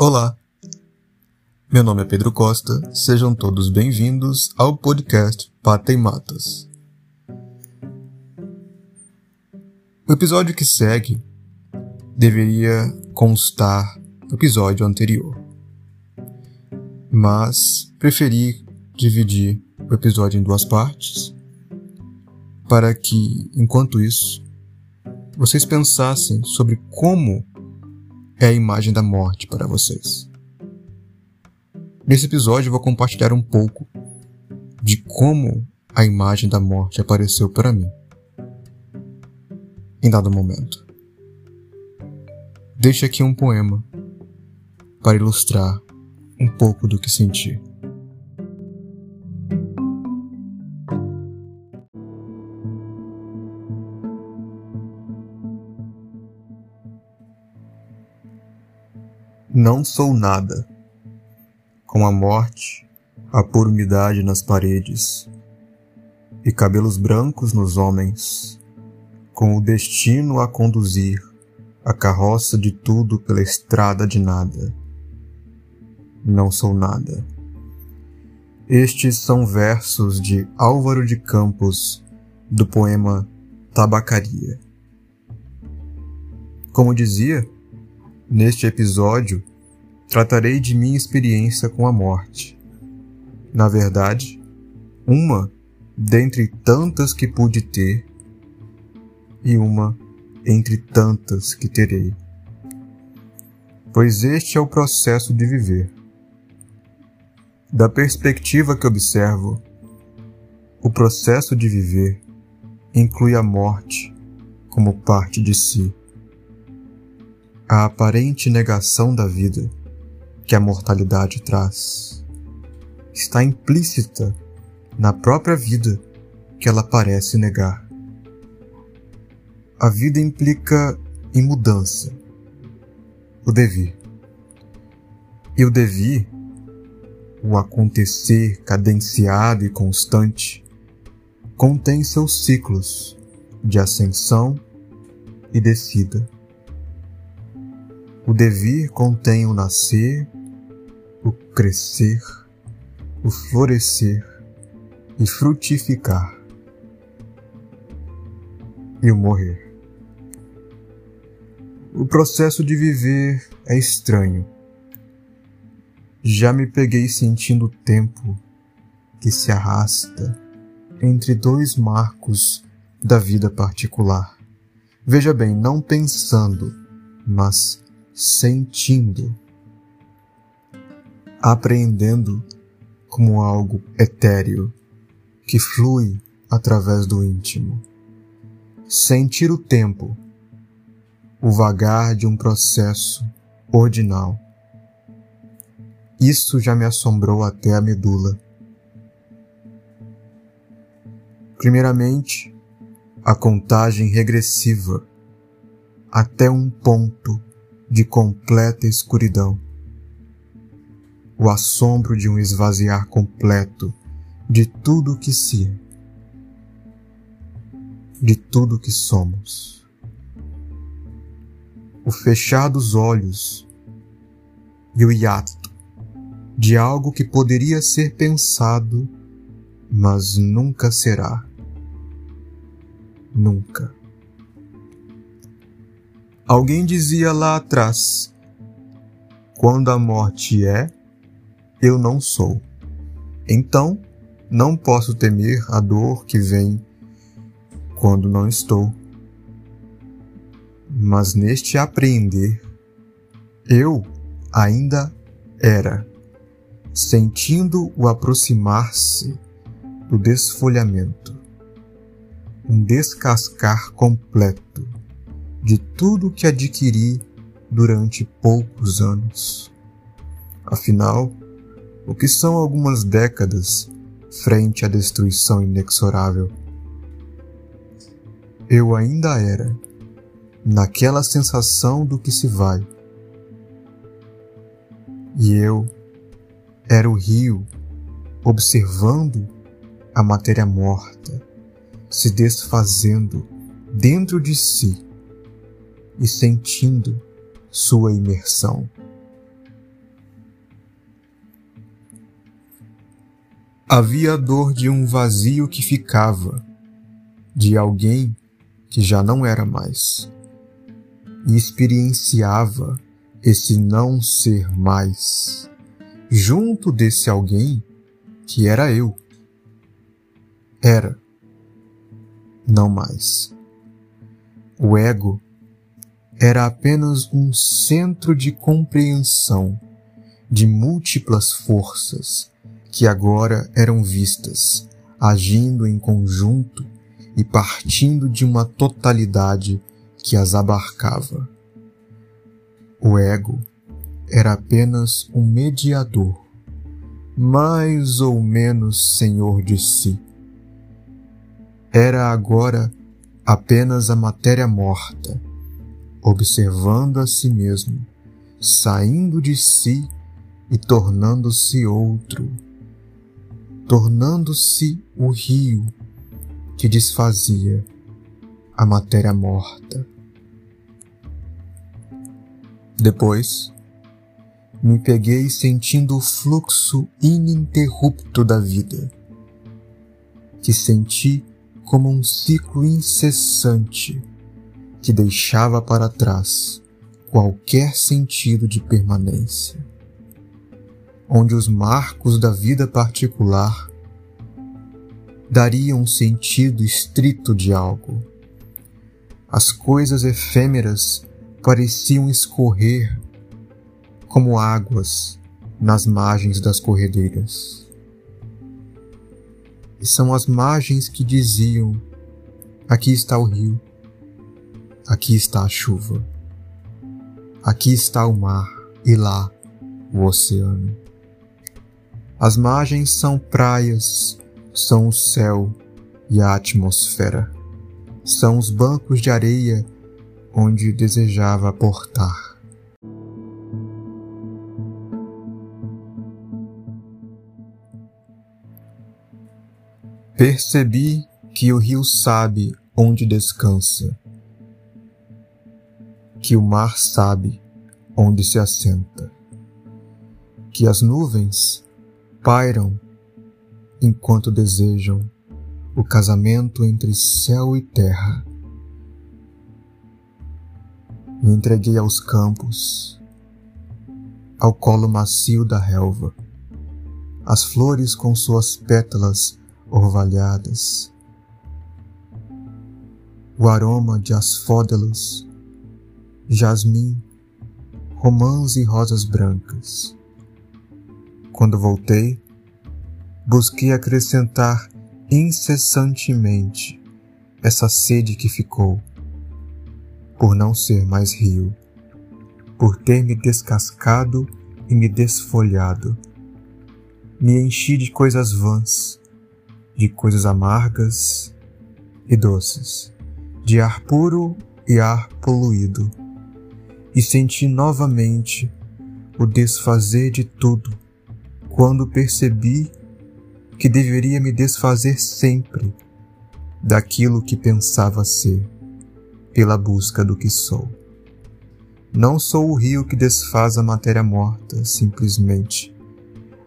Olá, meu nome é Pedro Costa, sejam todos bem-vindos ao podcast Pata e Matas. O episódio que segue deveria constar do episódio anterior, mas preferi dividir o episódio em duas partes para que, enquanto isso, vocês pensassem sobre como é a imagem da morte para vocês. Nesse episódio eu vou compartilhar um pouco de como a imagem da morte apareceu para mim em dado momento. Deixo aqui um poema para ilustrar um pouco do que senti. Não sou nada. Com a morte, a pura umidade nas paredes e cabelos brancos nos homens, com o destino a conduzir a carroça de tudo pela estrada de nada. Não sou nada. Estes são versos de Álvaro de Campos, do poema Tabacaria. Como dizia, neste episódio tratarei de minha experiência com a morte. Na verdade, uma dentre tantas que pude ter e uma entre tantas que terei. Pois este é o processo de viver. Da perspectiva que observo, o processo de viver inclui a morte como parte de si. A aparente negação da vida que a mortalidade traz está implícita na própria vida que ela parece negar. A vida implica em mudança, o devir. E o devir, o acontecer cadenciado e constante, contém seus ciclos de ascensão e descida. O devir contém o nascer crescer, o florescer e frutificar, e o morrer. O processo de viver é estranho. Já me peguei sentindo o tempo que se arrasta entre dois marcos da vida particular. Veja bem, não pensando, mas sentindo apreendendo como algo etéreo que flui através do íntimo. Sentir o tempo, o vagar de um processo ordinal. Isso já me assombrou até a medula. Primeiramente, a contagem regressiva até um ponto de completa escuridão o assombro de um esvaziar completo de tudo o que se é, de tudo o que somos. O fechar dos olhos e o hiato de algo que poderia ser pensado, mas nunca será. Nunca. Alguém dizia lá atrás: quando a morte é, eu não sou. Então, não posso temer a dor que vem quando não estou. Mas neste apreender, eu ainda era, sentindo o aproximar-se do desfolhamento, um descascar completo de tudo que adquiri durante poucos anos. Afinal, o que são algumas décadas frente à destruição inexorável. Eu ainda era, naquela sensação do que se vai. E eu era o rio observando a matéria morta se desfazendo dentro de si e sentindo sua imersão. Havia a dor de um vazio que ficava, de alguém que já não era mais, e experienciava esse não ser mais, junto desse alguém que era eu. Era, não mais. O ego era apenas um centro de compreensão de múltiplas forças que agora eram vistas, agindo em conjunto e partindo de uma totalidade que as abarcava. O ego era apenas um mediador, mais ou menos senhor de si. Era agora apenas a matéria morta, observando a si mesmo, saindo de si e tornando-se outro tornando-se o rio que desfazia a matéria morta. Depois, me peguei sentindo o fluxo ininterrupto da vida, que senti como um ciclo incessante que deixava para trás qualquer sentido de permanência onde os marcos da vida particular dariam um sentido estrito de algo. As coisas efêmeras pareciam escorrer como águas nas margens das corredeiras. E são as margens que diziam: aqui está o rio, aqui está a chuva, aqui está o mar e lá o oceano. As margens são praias, são o céu e a atmosfera. São os bancos de areia onde desejava portar. Percebi que o rio sabe onde descansa, que o mar sabe onde se assenta, que as nuvens pairam enquanto desejam o casamento entre céu e terra. Me entreguei aos campos, ao colo macio da relva, as flores com suas pétalas orvalhadas, o aroma de asfódelos, jasmim, romãs e rosas brancas quando voltei, busquei acrescentar incessantemente essa sede que ficou, por não ser mais rio, por ter me descascado e me desfolhado. Me enchi de coisas vãs, de coisas amargas e doces, de ar puro e ar poluído, e senti novamente o desfazer de tudo quando percebi que deveria me desfazer sempre daquilo que pensava ser, pela busca do que sou. Não sou o rio que desfaz a matéria morta, simplesmente.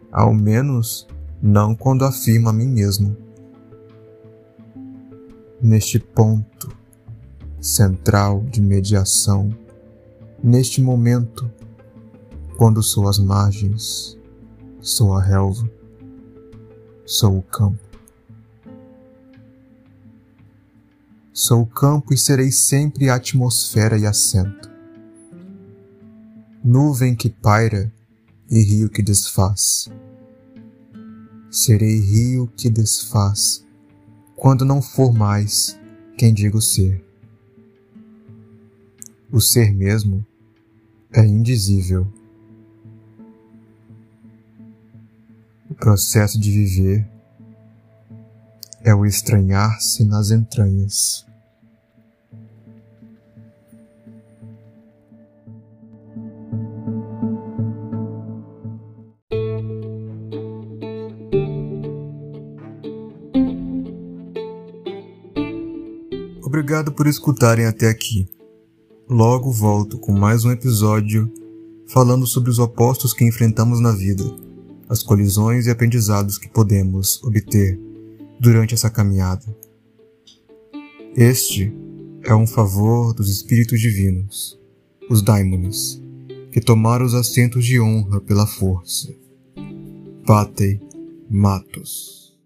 Ao menos não quando afirmo a mim mesmo. Neste ponto central de mediação, neste momento, quando sou as margens, Sou a relva, sou o campo. Sou o campo e serei sempre a atmosfera e assento. Nuvem que paira e rio que desfaz. Serei rio que desfaz quando não for mais quem digo ser. O ser mesmo é indizível processo de viver é o estranhar-se nas entranhas. Obrigado por escutarem até aqui. Logo volto com mais um episódio falando sobre os opostos que enfrentamos na vida as colisões e aprendizados que podemos obter durante essa caminhada. Este é um favor dos espíritos divinos, os daimones, que tomaram os assentos de honra pela força. Patei Matos